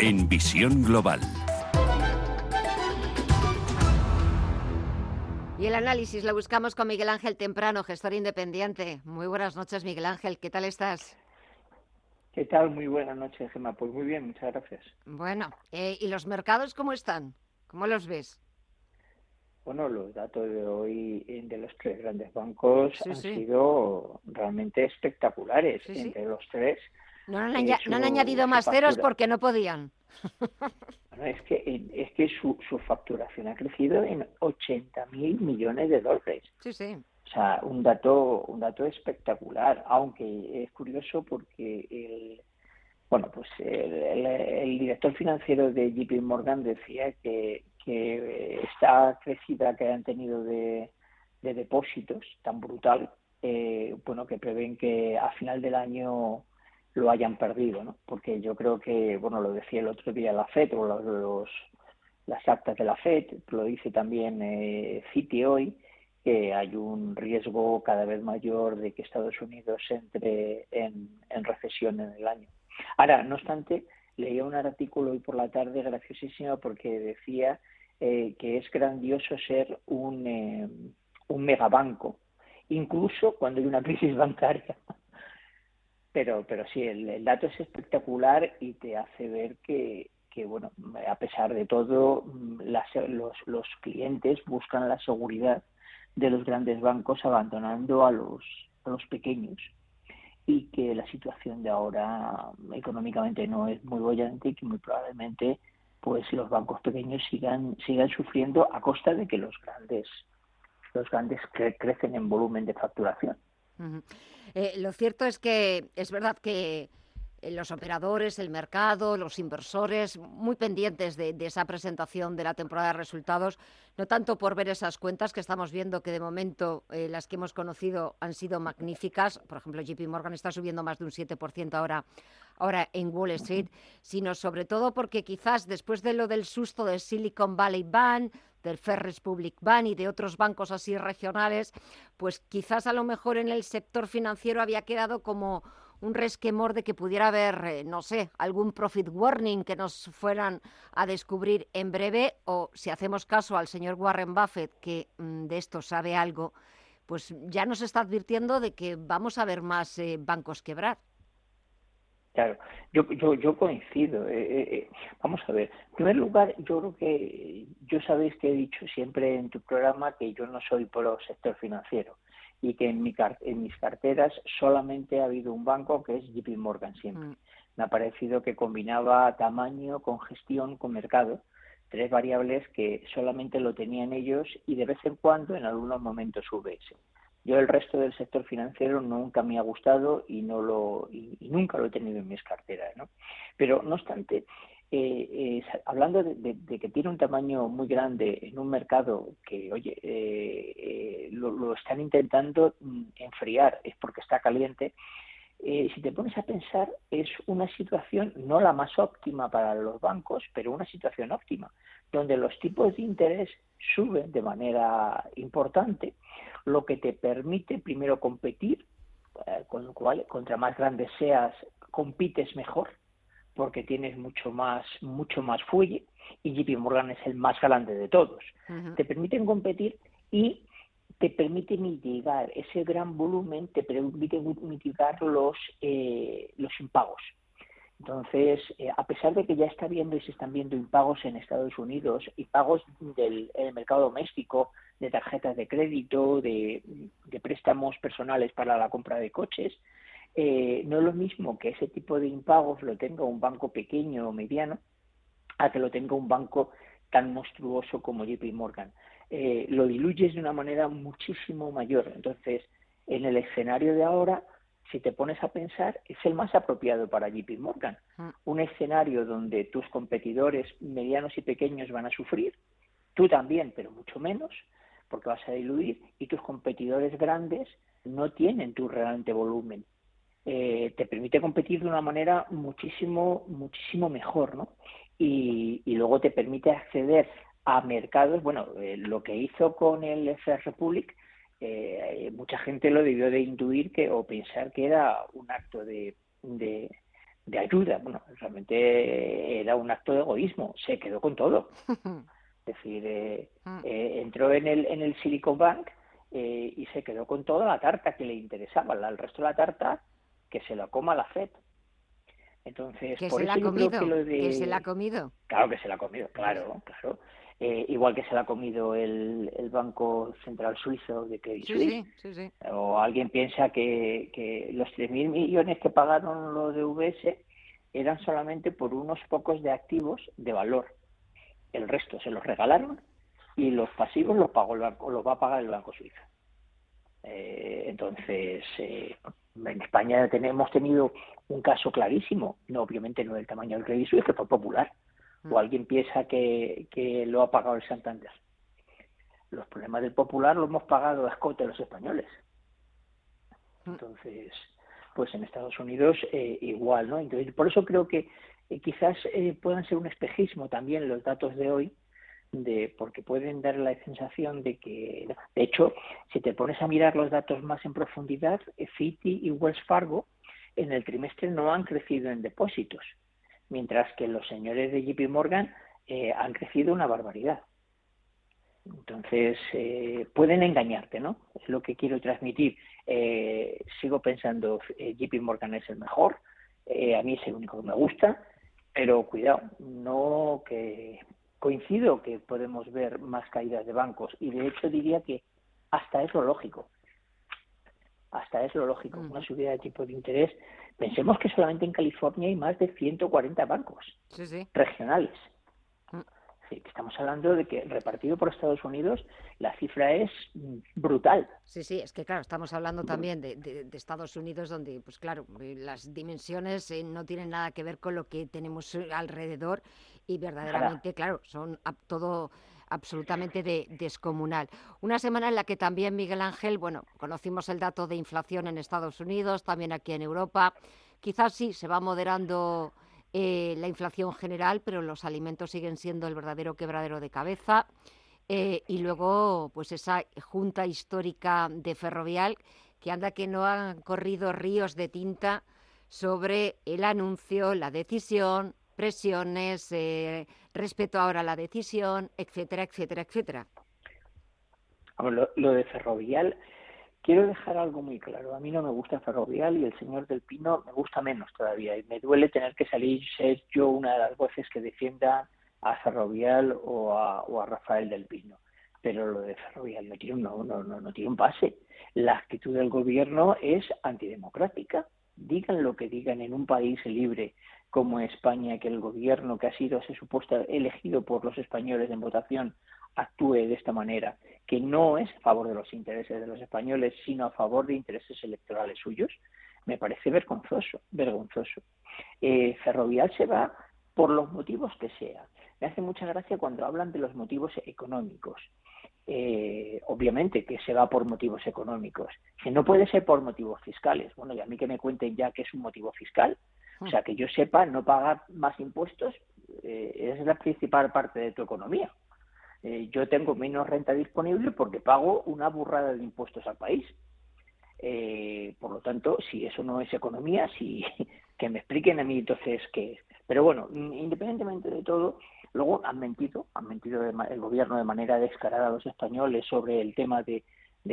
En Visión Global. Y el análisis lo buscamos con Miguel Ángel Temprano, gestor independiente. Muy buenas noches, Miguel Ángel. ¿Qué tal estás? ¿Qué tal? Muy buenas noches, Gemma. Pues muy bien, muchas gracias. Bueno, eh, ¿y los mercados cómo están? ¿Cómo los ves? Bueno, los datos de hoy de los tres grandes bancos han sido realmente espectaculares. Entre los tres no han, añadido más ceros porque no podían. es que, es que su, su facturación ha crecido en 80 mil millones de dólares. Sí, sí. O sea, un dato, un dato espectacular, aunque es curioso porque el, bueno, pues el, director financiero de JP Morgan decía que, que esta crecida que han tenido de, de depósitos tan brutal, eh, bueno, que prevén que a final del año lo hayan perdido, ¿no? Porque yo creo que, bueno, lo decía el otro día la FED o los, las actas de la FED, lo dice también eh, Citi hoy, que hay un riesgo cada vez mayor de que Estados Unidos entre en, recesión en el año. Ahora, no obstante, leía un artículo hoy por la tarde graciosísimo porque decía eh, que es grandioso ser un, eh, un megabanco, incluso cuando hay una crisis bancaria pero, pero sí, el, dato es espectacular y te hace ver que, que bueno, a pesar de todo, mm, los, los clientes buscan la seguridad de los grandes bancos abandonando a los, a los pequeños y que la situación de ahora económicamente no es muy bollante y que muy probablemente pues los bancos pequeños sigan sigan sufriendo a costa de que los grandes los grandes crecen en volumen de facturación. Eh, lo cierto es que es verdad que eh, los operadores, el mercado, los inversores, muy pendientes de, esa presentación de la temporada de resultados, no tanto por ver esas cuentas que estamos viendo que de momento eh, las que hemos conocido han sido magníficas, por ejemplo JP Morgan está subiendo más de un 7% ahora, ahora en Wall Street, sino sobre todo porque quizás después de lo del susto del Silicon Valley Bank, del First Republic Bank y de otros bancos así regionales, pues quizás a lo mejor en el sector financiero había quedado como un resquemor de que pudiera haber, eh, no sé, algún profit warning que nos fueran a descubrir en breve o si hacemos caso al señor Warren Buffett, que mm, de esto sabe algo, pues ya nos está advirtiendo de que vamos a ver más eh, bancos quebrar. Claro, yo, yo, yo coincido. Eh, eh, eh, vamos a ver, en primer lugar, yo creo que yo sabéis que he dicho siempre en tu programa que yo no soy por el sector financiero y que en, mi, en mis carteras solamente ha habido un banco que es JP Morgan siempre. Mm. Me ha parecido que combinaba tamaño con gestión, con mercado, tres variables que solamente lo tenían ellos y de vez en cuando en algunos momentos UBS. Yo el resto del sector financiero nunca me ha gustado y no lo y, nunca lo he tenido en mis carteras, ¿no? Pero no obstante, eh, eh, hablando de, que tiene un tamaño muy grande en un mercado que, oye, eh, lo, están intentando mm, enfriar, es porque está caliente. si te pones a pensar, es una situación no la más óptima para los bancos, pero una situación óptima, donde los tipos de interés suben de manera importante, lo que te permite primero competir, eh, con lo cual contra más grande seas compites mejor porque tienes mucho más mucho más fuelle y JP Morgan es el más grande de todos. Te permiten competir y te permite mitigar ese gran volumen, te permite mitigar los eh, los impagos. Entonces, eh, a pesar de que ya está viendo y se están viendo impagos en Estados Unidos, impagos del mercado doméstico, de tarjetas de crédito, de, préstamos personales para la compra de coches, eh, no es lo mismo que ese tipo de impagos lo tenga un banco pequeño o mediano a que lo tenga un banco tan monstruoso como JP Morgan. Eh, lo diluyes de una manera muchísimo mayor. Entonces, en el escenario de ahora, si te pones a pensar, es el más apropiado para JP Morgan. Mm. Un escenario donde tus competidores medianos y pequeños van a sufrir, tú también, pero mucho menos, porque vas a diluir, y tus competidores grandes no tienen tu realmente volumen. Eh, te permite competir de una manera muchísimo, muchísimo mejor, ¿no? Y, luego te permite acceder a mercados, bueno, eh, lo que hizo con el FR Republic, eh, mucha gente lo debió de intuir que o pensar que era un acto de, de, ayuda. Bueno, realmente era un acto de egoísmo. Se quedó con todo. Es decir, mm. entró en el, en el Silicon Bank y se quedó con toda la tarta que le interesaba. El resto de la tarta que se la coma la FED. Entonces, por eso yo creo que lo de... ¿Que se la ha comido? Claro que se la ha comido, claro, claro. Eh, igual que se la ha comido el, el Banco Central Suizo de Credit Suisse. Sí, sí, o alguien piensa que, que los 3.000 millones que pagaron los de VS eran solamente por unos pocos de activos de valor. El resto se los regalaron y los pasivos los pagó el banco, los va a pagar el Banco Suizo. Eh, entonces, eh, en España tenemos tenido un caso clarísimo, no obviamente no del tamaño del Credit Suisse, que fue popular. O alguien piensa que, que lo ha pagado el Santander. Los problemas del popular los hemos pagado a escote los españoles. Mm. Entonces, pues en Estados Unidos eh, igual, ¿no? Entonces, por eso creo que eh, quizás eh, puedan ser un espejismo también los datos de hoy, de porque pueden dar la sensación de que, de hecho, si te pones a mirar los datos más en profundidad, Citi y Wells Fargo en el trimestre no han crecido en depósitos, mientras que los señores de JP Morgan eh, han crecido una barbaridad. Entonces, eh, pueden engañarte, ¿no? Es lo que quiero transmitir. Eh, sigo pensando, JP Morgan es el mejor, a mí es el único que me gusta, pero cuidado, no que coincido que podemos ver más caídas de bancos y de hecho diría que hasta es lo lógico. Hasta es lo lógico. Una subida de tipo de interés. Pensemos que solamente en California hay más de 140 bancos regionales. Sí, estamos hablando de que repartido por Estados Unidos la cifra es brutal. Sí, sí, es que claro, estamos hablando también de, Estados Unidos donde, pues claro, las dimensiones eh, no tienen nada que ver con lo que tenemos alrededor y verdaderamente, claro, son todo absolutamente descomunal. Una semana en la que también Miguel Ángel, bueno, conocimos el dato de inflación en Estados Unidos, también aquí en Europa. Quizás sí se va moderando eh, la inflación general, pero los alimentos siguen siendo el verdadero quebradero de cabeza. Eh, y luego, pues esa junta histórica de Ferrovial, que anda que no han corrido ríos de tinta sobre el anuncio, la decisión, presiones, eh, respeto ahora a la decisión, etcétera, etcétera, etcétera. lo, de Ferrovial, quiero dejar algo muy claro. A mí no me gusta Ferrovial y el señor del Pino me gusta menos todavía. Y me duele tener que salir ser yo una de las voces que defienda a Ferrovial o a, Rafael del Pino. Pero lo de Ferrovial no tiene, no, no, no, no tiene un pase. La actitud del gobierno es antidemocrática. Digan lo que digan en un país libre como España, que el gobierno que ha sido, se supuesto, elegido por los españoles en votación, actúe de esta manera, que no es a favor de los intereses de los españoles, sino a favor de intereses electorales suyos, me parece vergonzoso, vergonzoso. Eh, Ferrovial se va por los motivos que sea. Me hace mucha gracia cuando hablan de los motivos económicos. Eh, obviamente que se va por motivos económicos, que no puede ser por motivos fiscales. Bueno, y a mí que me cuenten ya que es un motivo fiscal, o sea, que yo sepa, no pagar más impuestos eh, es la principal parte de tu economía. Eh, yo tengo menos renta disponible porque pago una burrada de impuestos al país. Eh, por lo tanto, si eso no es economía, si que me expliquen a mí entonces qué es. Pero bueno, independientemente de todo, luego han mentido, han mentido el gobierno de manera descarada a los españoles sobre el tema de,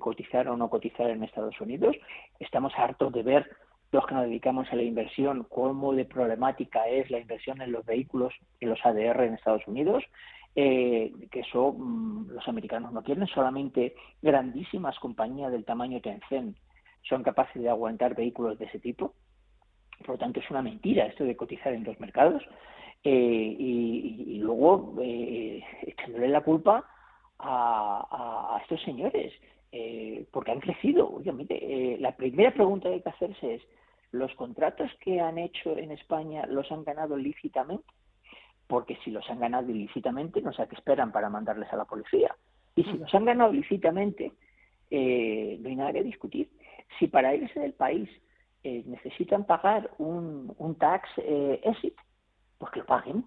cotizar o no cotizar en Estados Unidos. Estamos hartos de ver los que nos dedicamos a la inversión, cómo de problemática es la inversión en los vehículos, en los ADR en Estados Unidos, eh, que eso mm, los americanos no quieren, solamente grandísimas compañías del tamaño Tencent son capaces de aguantar vehículos de ese tipo. Por lo tanto, es una mentira esto de cotizar en los mercados. Eh, y, luego eh, echándole la culpa a, a estos señores. eh, porque han crecido. Obviamente, eh, la primera pregunta que hay que hacerse es, ¿los contratos que han hecho en España los han ganado lícitamente? Porque si los han ganado ilícitamente, no sé qué esperan para mandarles a la policía. Y si los han ganado lícitamente, eh, no hay nada que discutir. Si para irse del país necesitan pagar un, un tax exit, pues que lo paguen.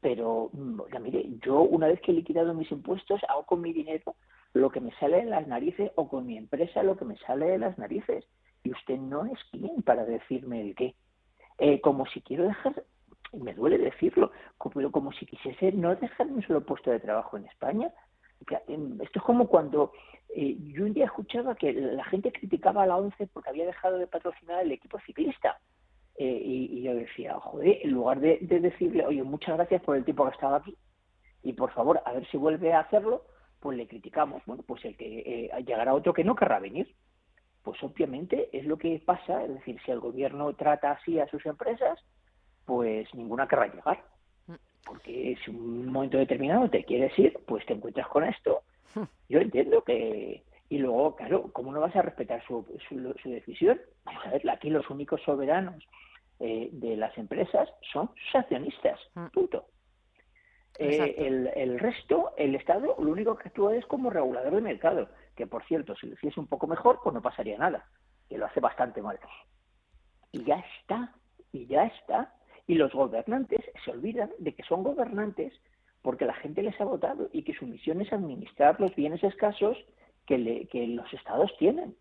Pero, mm, ya mire, yo una vez que he liquidado mis impuestos, hago con mi dinero lo que me sale de las narices o con mi empresa lo que me sale de las narices. Y usted no es quien para decirme el qué. Eh, como si quiero dejar, me duele decirlo, pero como si quisiese no dejarme un solo puesto de trabajo en España. Em, esto es como cuando eh, yo un día escuchaba que la gente criticaba a la ONCE porque había dejado de patrocinar el equipo ciclista. Eh, y, yo decía, joder, en lugar de, decirle, oye, muchas gracias por el tiempo que estado aquí y por favor, a ver si vuelve a hacerlo, pues le criticamos. Bueno, pues el que eh, llegará otro que no querrá venir. Pues obviamente es lo que pasa, es decir, si el gobierno trata así a sus empresas, pues ninguna querrá llegar. Porque si un momento determinado te quieres ir, pues te encuentras con esto. Yo entiendo que... Y luego, claro, ¿cómo no vas a respetar su, su, decisión? Vamos a ver, aquí los únicos soberanos eh, de las empresas son sus accionistas, punto. Eh, el, el, resto, el Estado, lo único que actúa es como regulador de mercado, que por cierto, si lo hiciese un poco mejor, pues no pasaría nada, que lo hace bastante mal. Y ya está, y ya está. Y los gobernantes se olvidan de que son gobernantes porque la gente les ha votado y que su misión es administrar los bienes escasos que, le, que los estados tienen.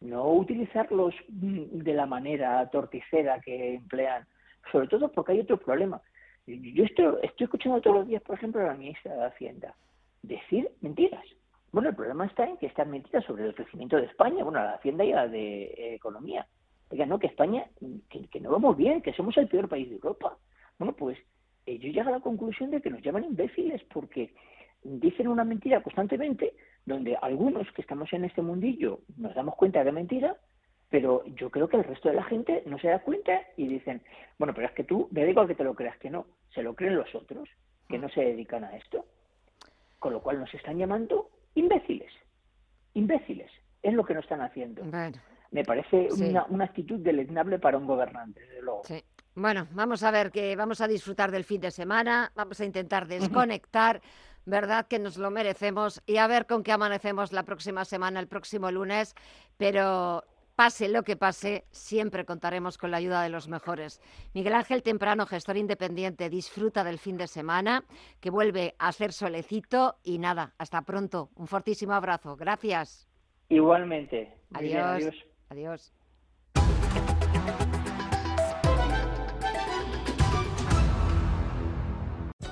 No utilizarlos mm, de la manera torticera que emplean, sobre todo porque hay otro problema yo estoy, estoy escuchando todos los días, por ejemplo, a la ministra de Hacienda decir mentiras. Bueno, el problema está en que están mentiras sobre el crecimiento de España, bueno, la Hacienda y la de eh, Economía. Digan, no, que España, que, no vamos bien, que somos el peor país de Europa. Bueno, pues eh, yo llego a la conclusión de que nos llaman imbéciles porque dicen una mentira constantemente, donde algunos que estamos en este mundillo nos damos cuenta de mentira, pero yo creo que el resto de la gente no se da cuenta y dicen, bueno, pero es que tú, me digo que te lo creas que no, se lo creen los otros, que no se dedican a esto. Con lo cual nos están llamando imbéciles, imbéciles, es lo que nos están haciendo. Me parece una, una, actitud deleznable para un gobernante, desde luego. Sí. Bueno, vamos a ver que vamos a disfrutar del fin de semana, vamos a intentar desconectar, ¿verdad? Que nos lo merecemos y a ver con qué amanecemos la próxima semana, el próximo lunes, pero Pase lo que pase, siempre contaremos con la ayuda de los mejores. Miguel Ángel Temprano, gestor independiente, disfruta del fin de semana, que vuelve a hacer solecito y nada, hasta pronto. Un fortísimo abrazo. Gracias. Igualmente. adiós. adiós.